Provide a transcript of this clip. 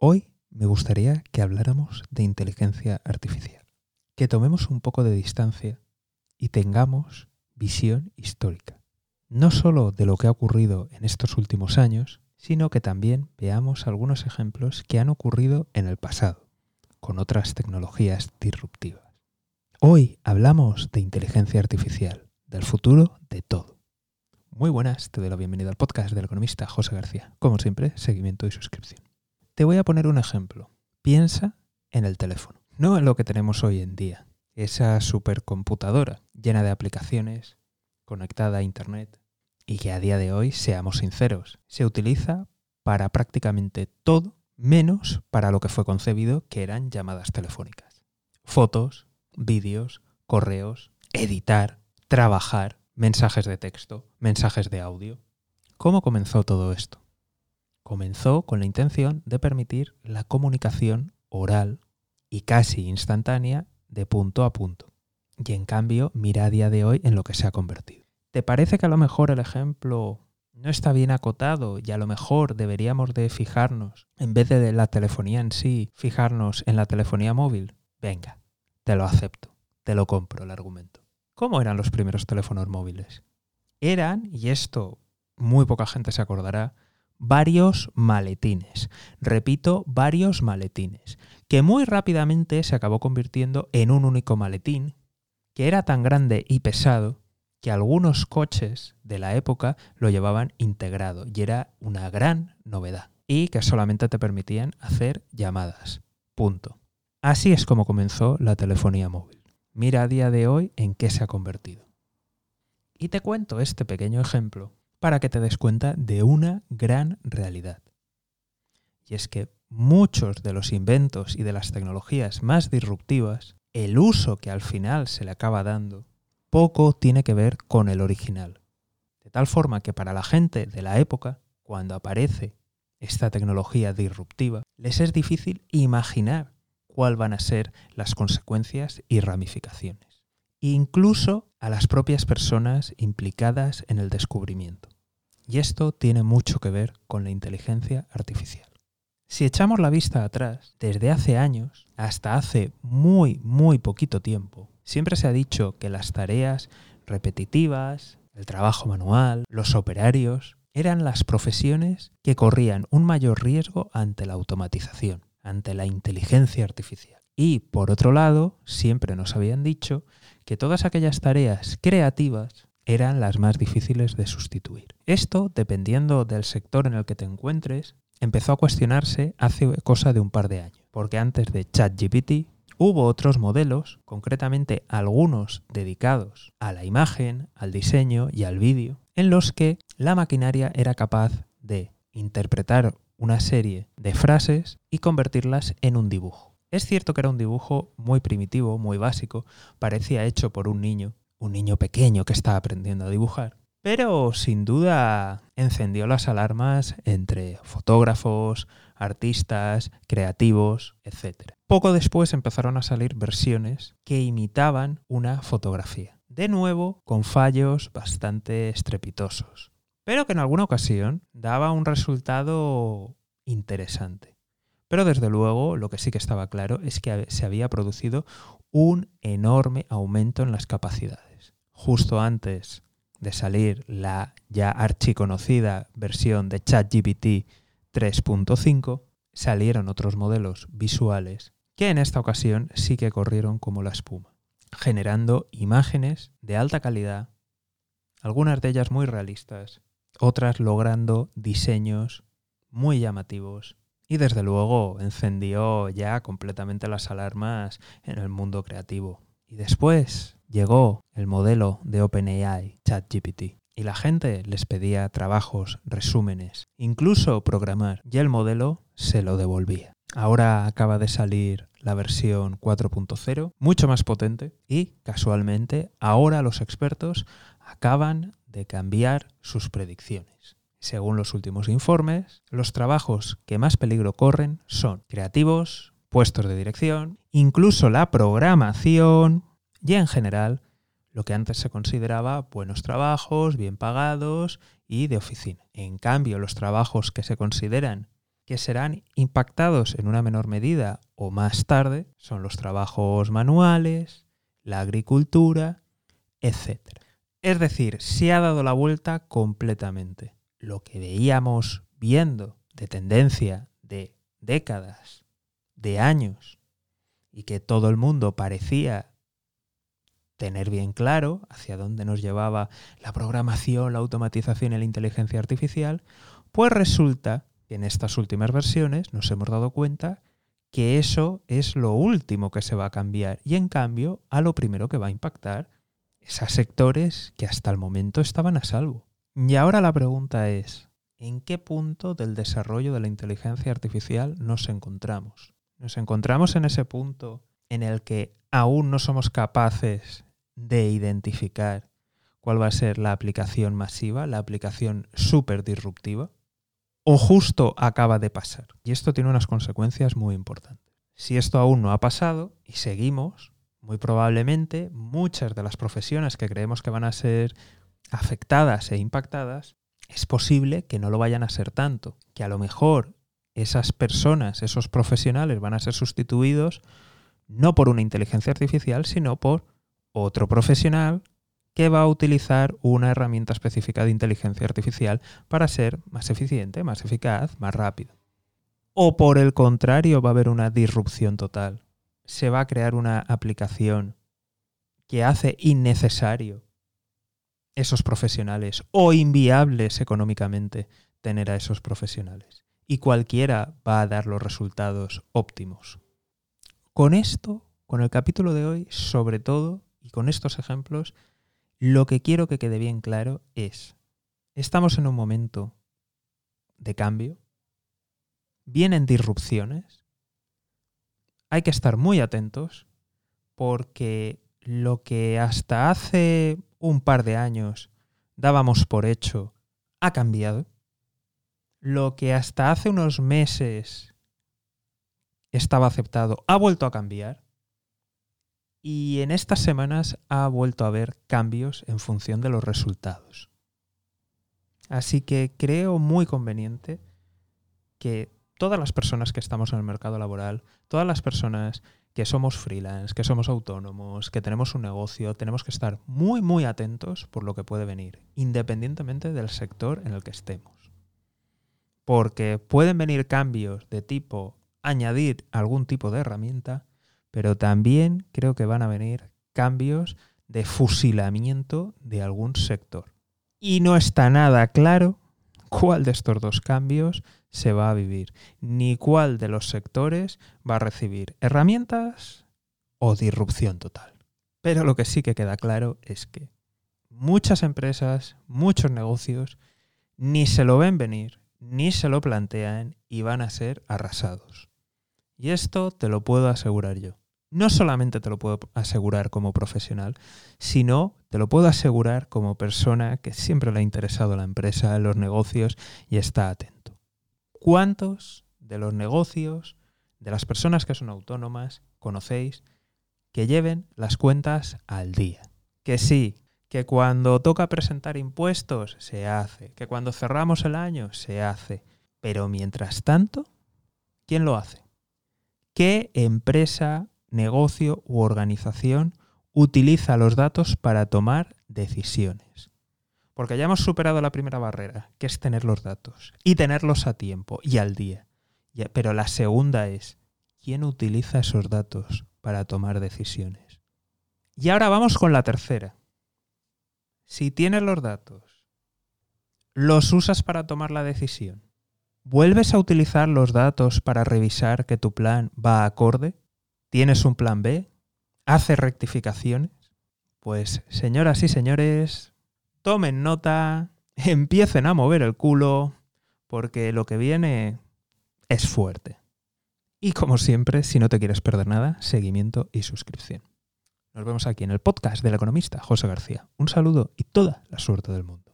Hoy me gustaría que habláramos de inteligencia artificial, que tomemos un poco de distancia y tengamos visión histórica, no solo de lo que ha ocurrido en estos últimos años, sino que también veamos algunos ejemplos que han ocurrido en el pasado, con otras tecnologías disruptivas. Hoy hablamos de inteligencia artificial, del futuro de todo. Muy buenas, te doy la bienvenida al podcast del economista José García. Como siempre, seguimiento y suscripción. Te voy a poner un ejemplo. Piensa en el teléfono, no en lo que tenemos hoy en día. Esa supercomputadora llena de aplicaciones, conectada a Internet, y que a día de hoy, seamos sinceros, se utiliza para prácticamente todo menos para lo que fue concebido, que eran llamadas telefónicas. Fotos, vídeos, correos, editar, trabajar, mensajes de texto, mensajes de audio. ¿Cómo comenzó todo esto? Comenzó con la intención de permitir la comunicación oral y casi instantánea de punto a punto. Y en cambio, mira a día de hoy en lo que se ha convertido. ¿Te parece que a lo mejor el ejemplo no está bien acotado y a lo mejor deberíamos de fijarnos, en vez de la telefonía en sí, fijarnos en la telefonía móvil? Venga, te lo acepto, te lo compro el argumento. ¿Cómo eran los primeros teléfonos móviles? Eran, y esto muy poca gente se acordará, varios maletines. Repito, varios maletines, que muy rápidamente se acabó convirtiendo en un único maletín, que era tan grande y pesado que algunos coches de la época lo llevaban integrado y era una gran novedad y que solamente te permitían hacer llamadas. Punto. Así es como comenzó la telefonía móvil. Mira a día de hoy en qué se ha convertido. Y te cuento este pequeño ejemplo para que te des cuenta de una gran realidad. Y es que muchos de los inventos y de las tecnologías más disruptivas, el uso que al final se le acaba dando, poco tiene que ver con el original. De tal forma que para la gente de la época, cuando aparece esta tecnología disruptiva, les es difícil imaginar cuál van a ser las consecuencias y ramificaciones. Incluso a las propias personas implicadas en el descubrimiento. Y esto tiene mucho que ver con la inteligencia artificial. Si echamos la vista atrás, desde hace años hasta hace muy, muy poquito tiempo, siempre se ha dicho que las tareas repetitivas, el trabajo manual, los operarios, eran las profesiones que corrían un mayor riesgo ante la automatización ante la inteligencia artificial. Y por otro lado, siempre nos habían dicho que todas aquellas tareas creativas eran las más difíciles de sustituir. Esto, dependiendo del sector en el que te encuentres, empezó a cuestionarse hace cosa de un par de años, porque antes de ChatGPT hubo otros modelos, concretamente algunos dedicados a la imagen, al diseño y al vídeo, en los que la maquinaria era capaz de interpretar una serie de frases y convertirlas en un dibujo. Es cierto que era un dibujo muy primitivo, muy básico, parecía hecho por un niño, un niño pequeño que estaba aprendiendo a dibujar, pero sin duda encendió las alarmas entre fotógrafos, artistas, creativos, etc. Poco después empezaron a salir versiones que imitaban una fotografía, de nuevo con fallos bastante estrepitosos pero que en alguna ocasión daba un resultado interesante. Pero desde luego lo que sí que estaba claro es que se había producido un enorme aumento en las capacidades. Justo antes de salir la ya archiconocida versión de ChatGPT 3.5, salieron otros modelos visuales que en esta ocasión sí que corrieron como la espuma, generando imágenes de alta calidad, algunas de ellas muy realistas, otras logrando diseños muy llamativos y desde luego encendió ya completamente las alarmas en el mundo creativo. Y después llegó el modelo de OpenAI, ChatGPT, y la gente les pedía trabajos, resúmenes, incluso programar, y el modelo se lo devolvía. Ahora acaba de salir la versión 4.0, mucho más potente, y casualmente ahora los expertos acaban de cambiar sus predicciones. Según los últimos informes, los trabajos que más peligro corren son creativos, puestos de dirección, incluso la programación y en general lo que antes se consideraba buenos trabajos, bien pagados y de oficina. En cambio, los trabajos que se consideran que serán impactados en una menor medida o más tarde son los trabajos manuales, la agricultura, etc. Es decir, se ha dado la vuelta completamente. Lo que veíamos viendo de tendencia de décadas, de años, y que todo el mundo parecía tener bien claro hacia dónde nos llevaba la programación, la automatización y la inteligencia artificial, pues resulta que en estas últimas versiones nos hemos dado cuenta que eso es lo último que se va a cambiar y en cambio a lo primero que va a impactar es a sectores que hasta el momento estaban a salvo. Y ahora la pregunta es, ¿en qué punto del desarrollo de la inteligencia artificial nos encontramos? Nos encontramos en ese punto en el que aún no somos capaces de identificar cuál va a ser la aplicación masiva, la aplicación súper disruptiva, o justo acaba de pasar. Y esto tiene unas consecuencias muy importantes. Si esto aún no ha pasado y seguimos, muy probablemente muchas de las profesiones que creemos que van a ser afectadas e impactadas, es posible que no lo vayan a ser tanto, que a lo mejor esas personas, esos profesionales van a ser sustituidos no por una inteligencia artificial, sino por otro profesional que va a utilizar una herramienta específica de inteligencia artificial para ser más eficiente, más eficaz, más rápido. O por el contrario, va a haber una disrupción total. Se va a crear una aplicación que hace innecesario esos profesionales o inviables económicamente tener a esos profesionales. Y cualquiera va a dar los resultados óptimos. Con esto, con el capítulo de hoy, sobre todo, y con estos ejemplos, lo que quiero que quede bien claro es, estamos en un momento de cambio, vienen disrupciones, hay que estar muy atentos porque lo que hasta hace un par de años dábamos por hecho ha cambiado. Lo que hasta hace unos meses estaba aceptado ha vuelto a cambiar. Y en estas semanas ha vuelto a haber cambios en función de los resultados. Así que creo muy conveniente que todas las personas que estamos en el mercado laboral, todas las personas que somos freelance, que somos autónomos, que tenemos un negocio, tenemos que estar muy, muy atentos por lo que puede venir, independientemente del sector en el que estemos. Porque pueden venir cambios de tipo añadir algún tipo de herramienta, pero también creo que van a venir cambios de fusilamiento de algún sector. Y no está nada claro cuál de estos dos cambios se va a vivir, ni cuál de los sectores va a recibir herramientas o disrupción total. Pero lo que sí que queda claro es que muchas empresas, muchos negocios, ni se lo ven venir, ni se lo plantean y van a ser arrasados. Y esto te lo puedo asegurar yo. No solamente te lo puedo asegurar como profesional, sino te lo puedo asegurar como persona que siempre le ha interesado la empresa, los negocios y está atento. ¿Cuántos de los negocios, de las personas que son autónomas, conocéis que lleven las cuentas al día? Que sí, que cuando toca presentar impuestos se hace, que cuando cerramos el año se hace, pero mientras tanto, ¿quién lo hace? ¿Qué empresa, negocio u organización utiliza los datos para tomar decisiones? Porque ya hemos superado la primera barrera, que es tener los datos y tenerlos a tiempo y al día. Pero la segunda es, ¿quién utiliza esos datos para tomar decisiones? Y ahora vamos con la tercera. Si tienes los datos, ¿los usas para tomar la decisión? ¿Vuelves a utilizar los datos para revisar que tu plan va acorde? ¿Tienes un plan B? ¿Haces rectificaciones? Pues señoras y señores, tomen nota, empiecen a mover el culo, porque lo que viene es fuerte. Y como siempre, si no te quieres perder nada, seguimiento y suscripción. Nos vemos aquí en el podcast del economista José García. Un saludo y toda la suerte del mundo.